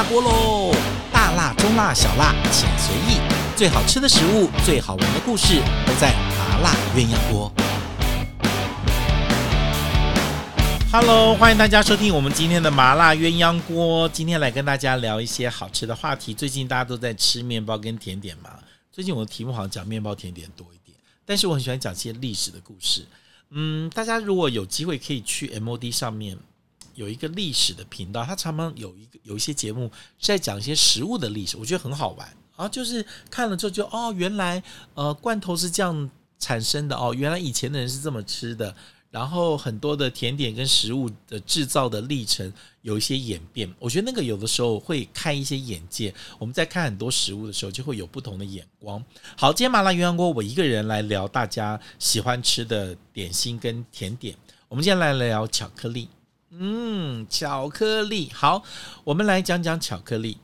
辣锅喽！大辣、中辣、小辣，请随意。最好吃的食物，最好玩的故事，都在麻辣鸳鸯锅。Hello，欢迎大家收听我们今天的麻辣鸳鸯锅。今天来跟大家聊一些好吃的话题。最近大家都在吃面包跟甜点嘛？最近我的题目好像讲面包甜点多一点，但是我很喜欢讲一些历史的故事。嗯，大家如果有机会可以去 MOD 上面。有一个历史的频道，它常常有一个有一些节目在讲一些食物的历史，我觉得很好玩啊。就是看了之后就哦，原来呃罐头是这样产生的哦，原来以前的人是这么吃的。然后很多的甜点跟食物的制造的历程有一些演变，我觉得那个有的时候会开一些眼界。我们在看很多食物的时候，就会有不同的眼光。好，今天麻辣鸳鸯锅，我一个人来聊大家喜欢吃的点心跟甜点。我们今天来聊巧克力。嗯，巧克力好，我们来讲讲巧克力。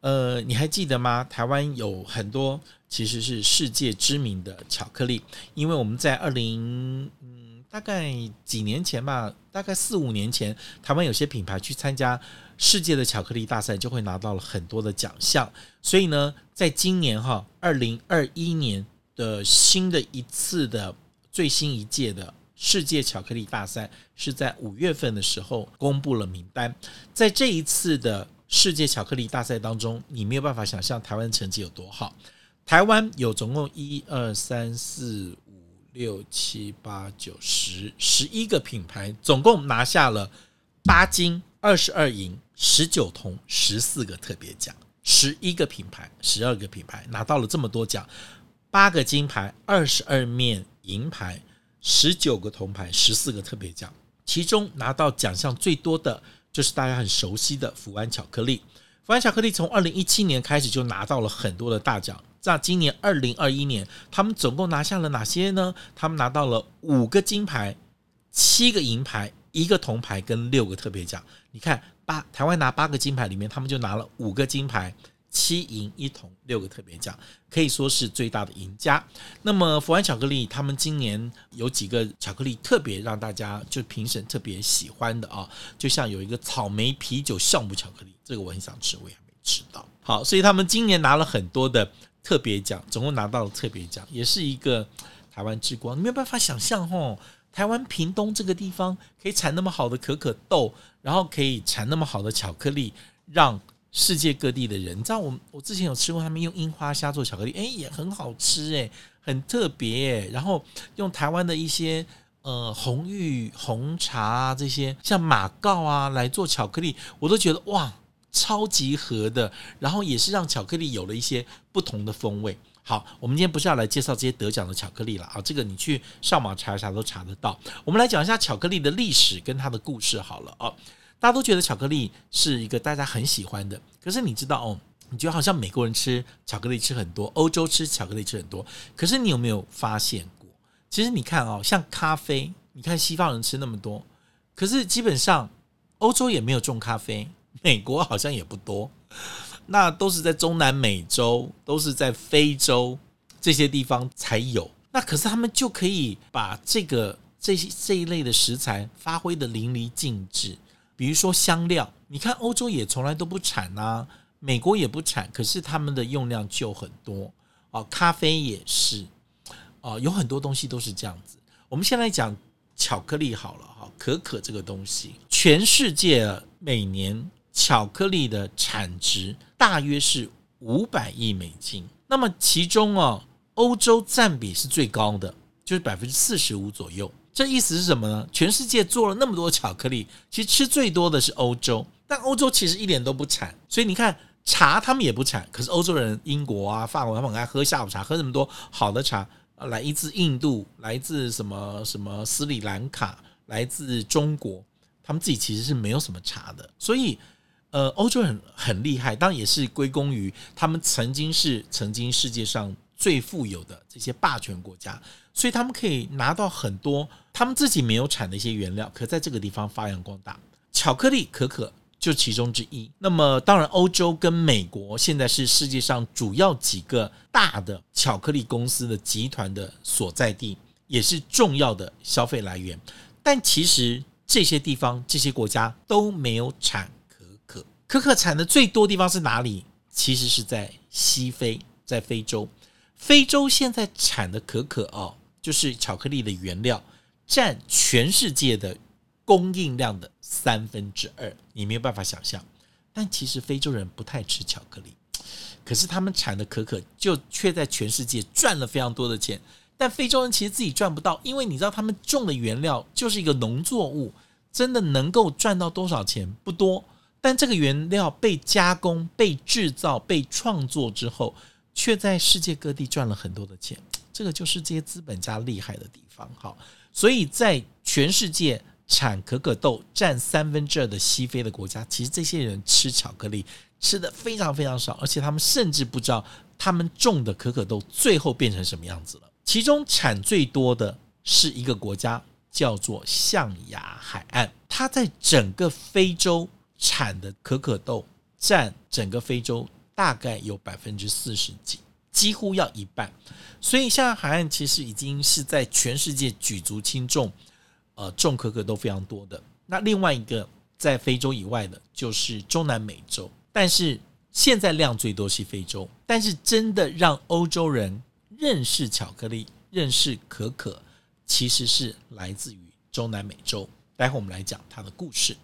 呃，你还记得吗？台湾有很多其实是世界知名的巧克力，因为我们在二零嗯大概几年前吧，大概四五年前，台湾有些品牌去参加世界的巧克力大赛，就会拿到了很多的奖项。所以呢，在今年哈，二零二一年的新的一次的最新一届的。世界巧克力大赛是在五月份的时候公布了名单，在这一次的世界巧克力大赛当中，你没有办法想象台湾成绩有多好。台湾有总共一二三四五六七八九十十一个品牌，总共拿下了八金、二十二银、十九铜、十四个特别奖。十一个品牌，十二个品牌拿到了这么多奖，八个金牌，二十二面银牌。十九个铜牌，十四个特别奖，其中拿到奖项最多的就是大家很熟悉的福安巧克力。福安巧克力从二零一七年开始就拿到了很多的大奖，在今年二零二一年，他们总共拿下了哪些呢？他们拿到了五个金牌、七个银牌、一个铜牌跟六个特别奖。你看，八台湾拿八个金牌里面，他们就拿了五个金牌。七银一铜六个特别奖，可以说是最大的赢家。那么福安巧克力，他们今年有几个巧克力特别让大家就评审特别喜欢的啊，就像有一个草莓啤酒酵母巧克力，这个我很想吃，我也没吃到。好，所以他们今年拿了很多的特别奖，总共拿到了特别奖，也是一个台湾之光。你没有办法想象哦，台湾屏东这个地方可以产那么好的可可豆，然后可以产那么好的巧克力，让。世界各地的人，你知道我我之前有吃过他们用樱花虾做巧克力，哎，也很好吃，哎，很特别，然后用台湾的一些呃红玉红茶啊这些，像马告啊来做巧克力，我都觉得哇，超级合的。然后也是让巧克力有了一些不同的风味。好，我们今天不是要来介绍这些得奖的巧克力了啊，这个你去上网查一查都查得到。我们来讲一下巧克力的历史跟它的故事好了啊。大家都觉得巧克力是一个大家很喜欢的，可是你知道哦，你觉得好像美国人吃巧克力吃很多，欧洲吃巧克力吃很多，可是你有没有发现过？其实你看哦，像咖啡，你看西方人吃那么多，可是基本上欧洲也没有种咖啡，美国好像也不多，那都是在中南美洲，都是在非洲这些地方才有。那可是他们就可以把这个这些这一类的食材发挥得淋漓尽致。比如说香料，你看欧洲也从来都不产啊，美国也不产，可是他们的用量就很多啊。咖啡也是啊，有很多东西都是这样子。我们先来讲巧克力好了哈，可可这个东西，全世界每年巧克力的产值大约是五百亿美金，那么其中啊，欧洲占比是最高的，就是百分之四十五左右。这意思是什么呢？全世界做了那么多巧克力，其实吃最多的是欧洲，但欧洲其实一点都不产。所以你看，茶他们也不产，可是欧洲人，英国啊、法国他们很爱喝下午茶，喝这么多好的茶，来自印度，来自什么什么斯里兰卡，来自中国，他们自己其实是没有什么茶的。所以，呃，欧洲人很厉害，当然也是归功于他们曾经是曾经世界上最富有的这些霸权国家。所以他们可以拿到很多他们自己没有产的一些原料，可在这个地方发扬光大。巧克力、可可就其中之一。那么，当然，欧洲跟美国现在是世界上主要几个大的巧克力公司的集团的所在地，也是重要的消费来源。但其实这些地方、这些国家都没有产可可，可可产的最多地方是哪里？其实是在西非，在非洲。非洲现在产的可可哦，就是巧克力的原料，占全世界的供应量的三分之二。你没有办法想象，但其实非洲人不太吃巧克力，可是他们产的可可就却在全世界赚了非常多的钱。但非洲人其实自己赚不到，因为你知道他们种的原料就是一个农作物，真的能够赚到多少钱不多。但这个原料被加工、被制造、被创作之后，却在世界各地赚了很多的钱。这个就是这些资本家厉害的地方。好，所以在全世界产可可豆占三分之二的西非的国家，其实这些人吃巧克力吃的非常非常少，而且他们甚至不知道他们种的可可豆最后变成什么样子了。其中产最多的是一个国家，叫做象牙海岸，它在整个非洲。产的可可豆占整个非洲大概有百分之四十几，几乎要一半。所以，象牙海岸其实已经是在全世界举足轻重，呃，种可可都非常多的。那另外一个在非洲以外的，就是中南美洲。但是现在量最多是非洲，但是真的让欧洲人认识巧克力、认识可可，其实是来自于中南美洲。待会我们来讲它的故事，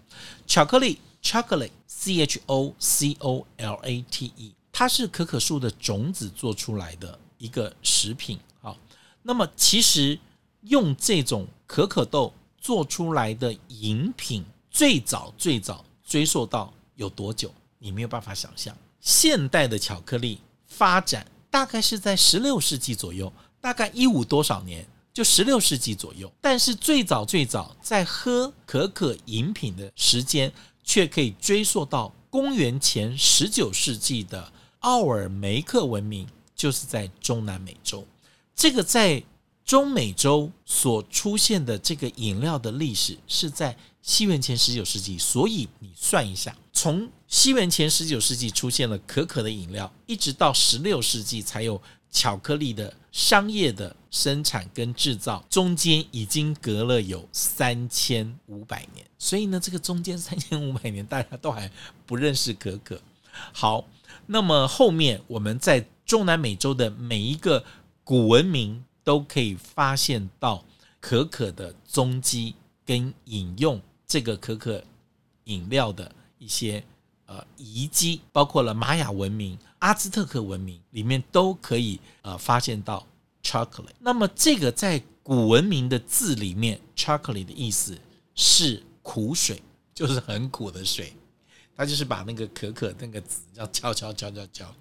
巧克力。Chocolate，C H O C O L A T E，它是可可树的种子做出来的一个食品。好，那么其实用这种可可豆做出来的饮品，最早最早追溯到有多久？你没有办法想象。现代的巧克力发展大概是在十六世纪左右，大概一五多少年？就十六世纪左右。但是最早最早在喝可可饮品的时间。却可以追溯到公元前十九世纪的奥尔梅克文明，就是在中南美洲。这个在中美洲所出现的这个饮料的历史是在西元前十九世纪，所以你算一下，从西元前十九世纪出现了可可的饮料，一直到十六世纪才有。巧克力的商业的生产跟制造中间已经隔了有三千五百年，所以呢，这个中间三千五百年大家都还不认识可可。好，那么后面我们在中南美洲的每一个古文明都可以发现到可可的踪迹跟饮用这个可可饮料的一些。呃，遗迹包括了玛雅文明、阿兹特克文明里面都可以呃发现到 chocolate。那么这个在古文明的字里面，chocolate 的意思是苦水，就是很苦的水。他就是把那个可可那个籽这样敲敲敲敲敲，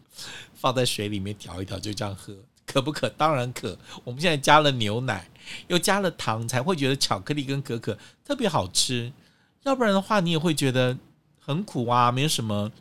放在水里面调一调，就这样喝，渴不渴？当然渴。我们现在加了牛奶，又加了糖，才会觉得巧克力跟可可特别好吃。要不然的话，你也会觉得。很苦啊，没有什么。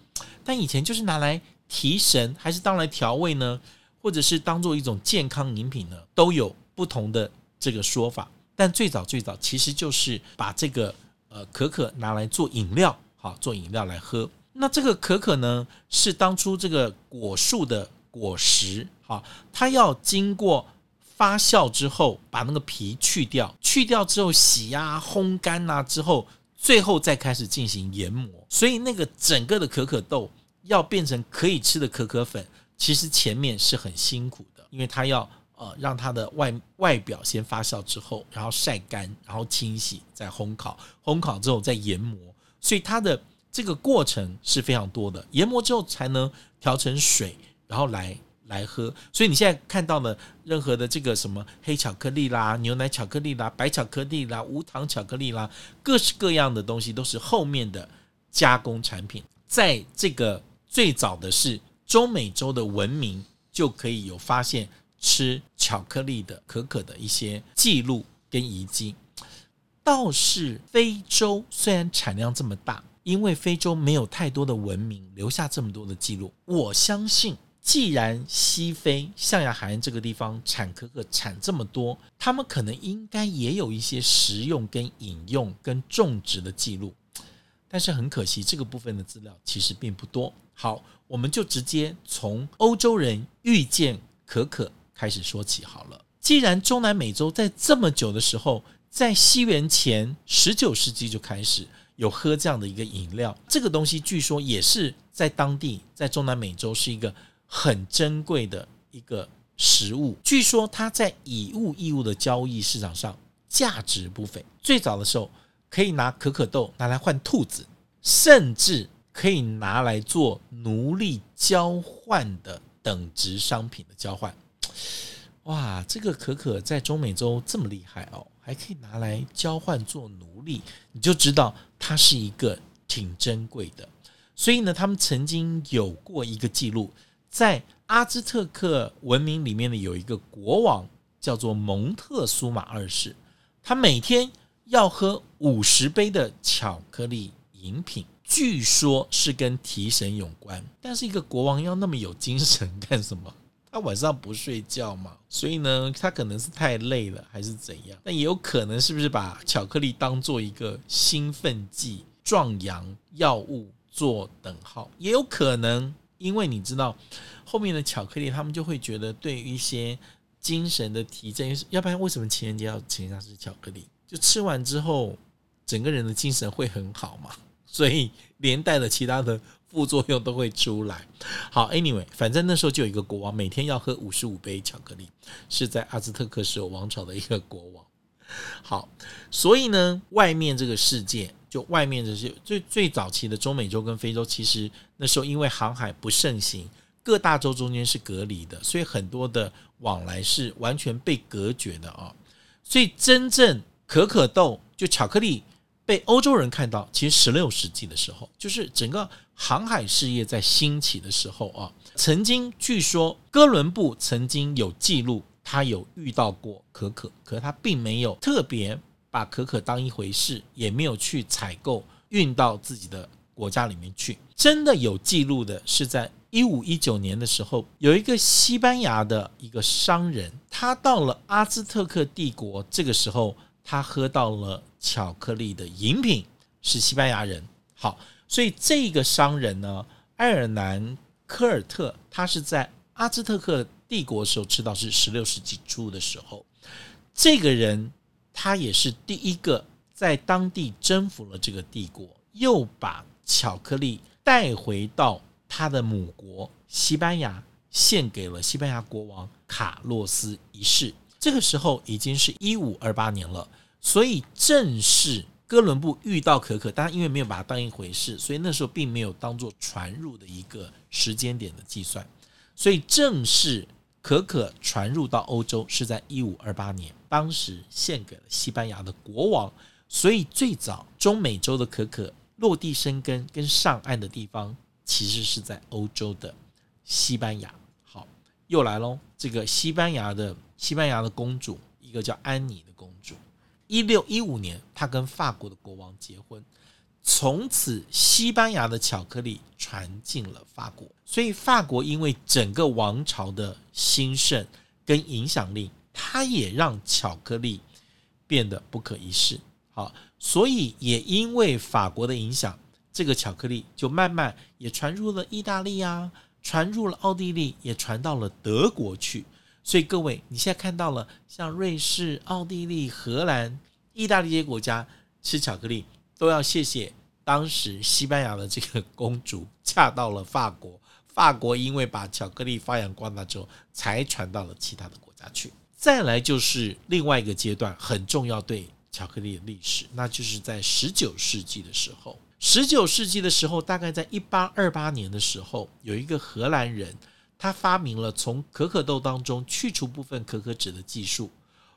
但以前就是拿来提神，还是当来调味呢？或者是当做一种健康饮品呢？都有不同的这个说法。但最早最早其实就是把这个呃可可拿来做饮料，好，做饮料来喝。那这个可可呢，是当初这个果树的果实，好，它要经过发酵之后，把那个皮去掉，去掉之后洗啊、烘干啊之后。最后再开始进行研磨，所以那个整个的可可豆要变成可以吃的可可粉，其实前面是很辛苦的，因为它要呃让它的外外表先发酵之后，然后晒干，然后清洗，再烘烤，烘烤之后再研磨，所以它的这个过程是非常多的，研磨之后才能调成水，然后来。来喝，所以你现在看到的任何的这个什么黑巧克力啦、牛奶巧克力啦、白巧克力啦、无糖巧克力啦，各式各样的东西都是后面的加工产品。在这个最早的是中美洲的文明就可以有发现吃巧克力的可可的一些记录跟遗迹。倒是非洲虽然产量这么大，因为非洲没有太多的文明留下这么多的记录，我相信。既然西非象牙海岸这个地方产可可产这么多，他们可能应该也有一些食用跟饮用跟种植的记录，但是很可惜，这个部分的资料其实并不多。好，我们就直接从欧洲人遇见可可开始说起好了。既然中南美洲在这么久的时候，在西元前十九世纪就开始有喝这样的一个饮料。这个东西据说也是在当地，在中南美洲是一个很珍贵的一个食物。据说它在以物易物的交易市场上价值不菲。最早的时候可以拿可可豆拿来换兔子，甚至可以拿来做奴隶交换的等值商品的交换。哇，这个可可在中美洲这么厉害哦，还可以拿来交换做奴隶，你就知道它是一个挺珍贵的。所以呢，他们曾经有过一个记录，在阿兹特克文明里面呢，有一个国王叫做蒙特苏玛二世，他每天要喝五十杯的巧克力饮品，据说是跟提神有关。但是一个国王要那么有精神干什么？他晚上不睡觉嘛，所以呢，他可能是太累了，还是怎样？但也有可能是不是把巧克力当做一个兴奋剂、壮阳药物做等号？也有可能，因为你知道后面的巧克力，他们就会觉得对于一些精神的提振，要不然为什么情人节要请他吃巧克力？就吃完之后，整个人的精神会很好嘛，所以连带的其他的。副作用都会出来。好，Anyway，反正那时候就有一个国王，每天要喝五十五杯巧克力，是在阿兹特克时候王朝的一个国王。好，所以呢，外面这个世界，就外面这些最最早期的中美洲跟非洲，其实那时候因为航海不盛行，各大洲中间是隔离的，所以很多的往来是完全被隔绝的啊。所以真正可可豆就巧克力。被欧洲人看到，其实十六世纪的时候，就是整个航海事业在兴起的时候啊。曾经据说哥伦布曾经有记录，他有遇到过可可，可他并没有特别把可可当一回事，也没有去采购运到自己的国家里面去。真的有记录的是在一五一九年的时候，有一个西班牙的一个商人，他到了阿兹特克帝国，这个时候。他喝到了巧克力的饮品，是西班牙人。好，所以这个商人呢，埃尔南科尔特，他是在阿兹特克帝国的时候吃到，是十六世纪初的时候。这个人他也是第一个在当地征服了这个帝国，又把巧克力带回到他的母国西班牙，献给了西班牙国王卡洛斯一世。这个时候已经是一五二八年了，所以正是哥伦布遇到可可，当然因为没有把它当一回事，所以那时候并没有当做传入的一个时间点的计算，所以正是可可传入到欧洲是在一五二八年，当时献给了西班牙的国王，所以最早中美洲的可可落地生根跟上岸的地方，其实是在欧洲的西班牙。好，又来喽，这个西班牙的。西班牙的公主，一个叫安妮的公主，一六一五年，她跟法国的国王结婚，从此西班牙的巧克力传进了法国，所以法国因为整个王朝的兴盛跟影响力，它也让巧克力变得不可一世。好，所以也因为法国的影响，这个巧克力就慢慢也传入了意大利啊，传入了奥地利，也传到了德国去。所以各位，你现在看到了像瑞士、奥地利、荷兰、意大利这些国家吃巧克力，都要谢谢当时西班牙的这个公主嫁到了法国，法国因为把巧克力发扬光大之后，才传到了其他的国家去。再来就是另外一个阶段很重要对巧克力的历史，那就是在十九世纪的时候，十九世纪的时候，大概在一八二八年的时候，有一个荷兰人。他发明了从可可豆当中去除部分可可脂的技术，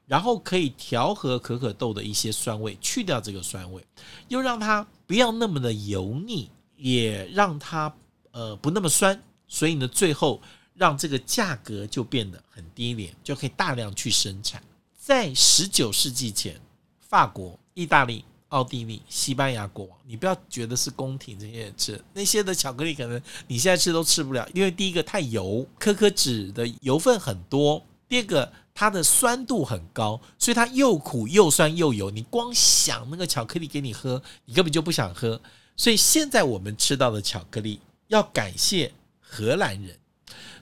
然后可以调和可可豆的一些酸味，去掉这个酸味，又让它不要那么的油腻，也让它呃不那么酸，所以呢，最后让这个价格就变得很低廉，就可以大量去生产。在十九世纪前，法国、意大利。奥地利、西班牙国王，你不要觉得是宫廷这些人吃那些的巧克力，可能你现在吃都吃不了，因为第一个太油，可可脂的油分很多；第二个它的酸度很高，所以它又苦又酸又油。你光想那个巧克力给你喝，你根本就不想喝。所以现在我们吃到的巧克力，要感谢荷兰人。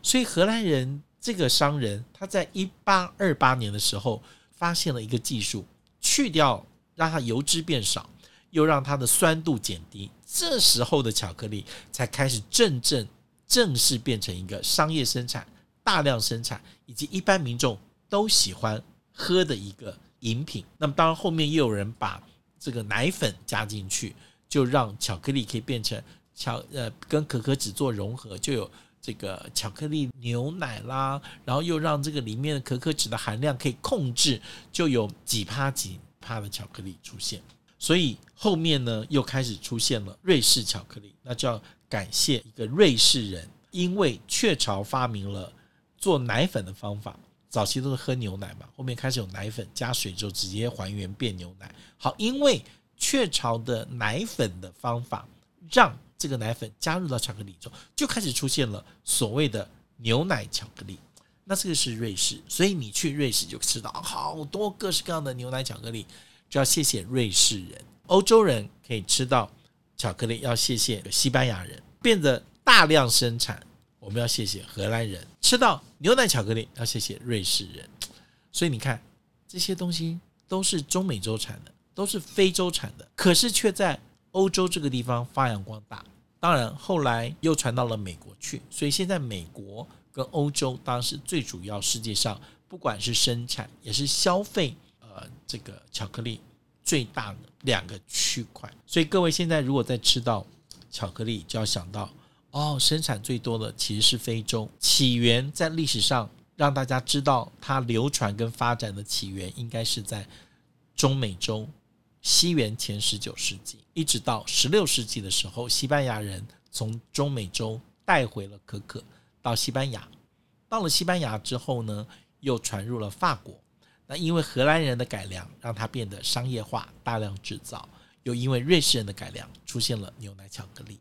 所以荷兰人这个商人，他在一八二八年的时候发现了一个技术，去掉。让它油脂变少，又让它的酸度减低，这时候的巧克力才开始真正正式变成一个商业生产、大量生产以及一般民众都喜欢喝的一个饮品。那么当然后面又有人把这个奶粉加进去，就让巧克力可以变成巧呃跟可可脂做融合，就有这个巧克力牛奶啦，然后又让这个里面的可可脂的含量可以控制，就有几趴几趴的巧克力出现。所以后面呢又开始出现了瑞士巧克力，那就要感谢一个瑞士人，因为雀巢发明了做奶粉的方法。早期都是喝牛奶嘛，后面开始有奶粉加水之后直接还原变牛奶。好，因为雀巢的奶粉的方法，让这个奶粉加入到巧克力中，就开始出现了所谓的牛奶巧克力。那这个是瑞士，所以你去瑞士就吃到好多各式各样的牛奶巧克力，就要谢谢瑞士人。欧洲人可以吃到巧克力，要谢谢西班牙人，变得大量生产。我们要谢谢荷兰人吃到牛奶巧克力，要谢谢瑞士人。所以你看，这些东西都是中美洲产的，都是非洲产的，可是却在欧洲这个地方发扬光大。当然，后来又传到了美国去。所以现在美国跟欧洲当时最主要，世界上不管是生产也是消费，呃，这个巧克力最大的两个区块。所以各位现在如果在吃到巧克力，就要想到。哦，生产最多的其实是非洲，起源在历史上让大家知道它流传跟发展的起源应该是在中美洲，西元前十九世纪，一直到十六世纪的时候，西班牙人从中美洲带回了可可到西班牙，到了西班牙之后呢，又传入了法国，那因为荷兰人的改良让它变得商业化，大量制造，又因为瑞士人的改良出现了牛奶巧克力，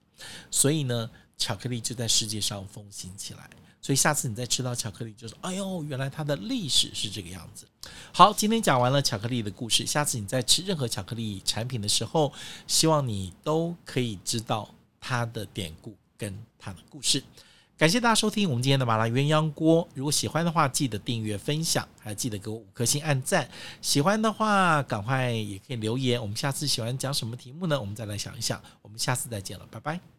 所以呢。巧克力就在世界上风行起来，所以下次你再吃到巧克力，就说：“哎呦，原来它的历史是这个样子。”好，今天讲完了巧克力的故事，下次你在吃任何巧克力产品的时候，希望你都可以知道它的典故跟它的故事。感谢大家收听我们今天的麻辣鸳鸯锅。如果喜欢的话，记得订阅、分享，还记得给我五颗星按赞。喜欢的话，赶快也可以留言。我们下次喜欢讲什么题目呢？我们再来想一想。我们下次再见了，拜拜。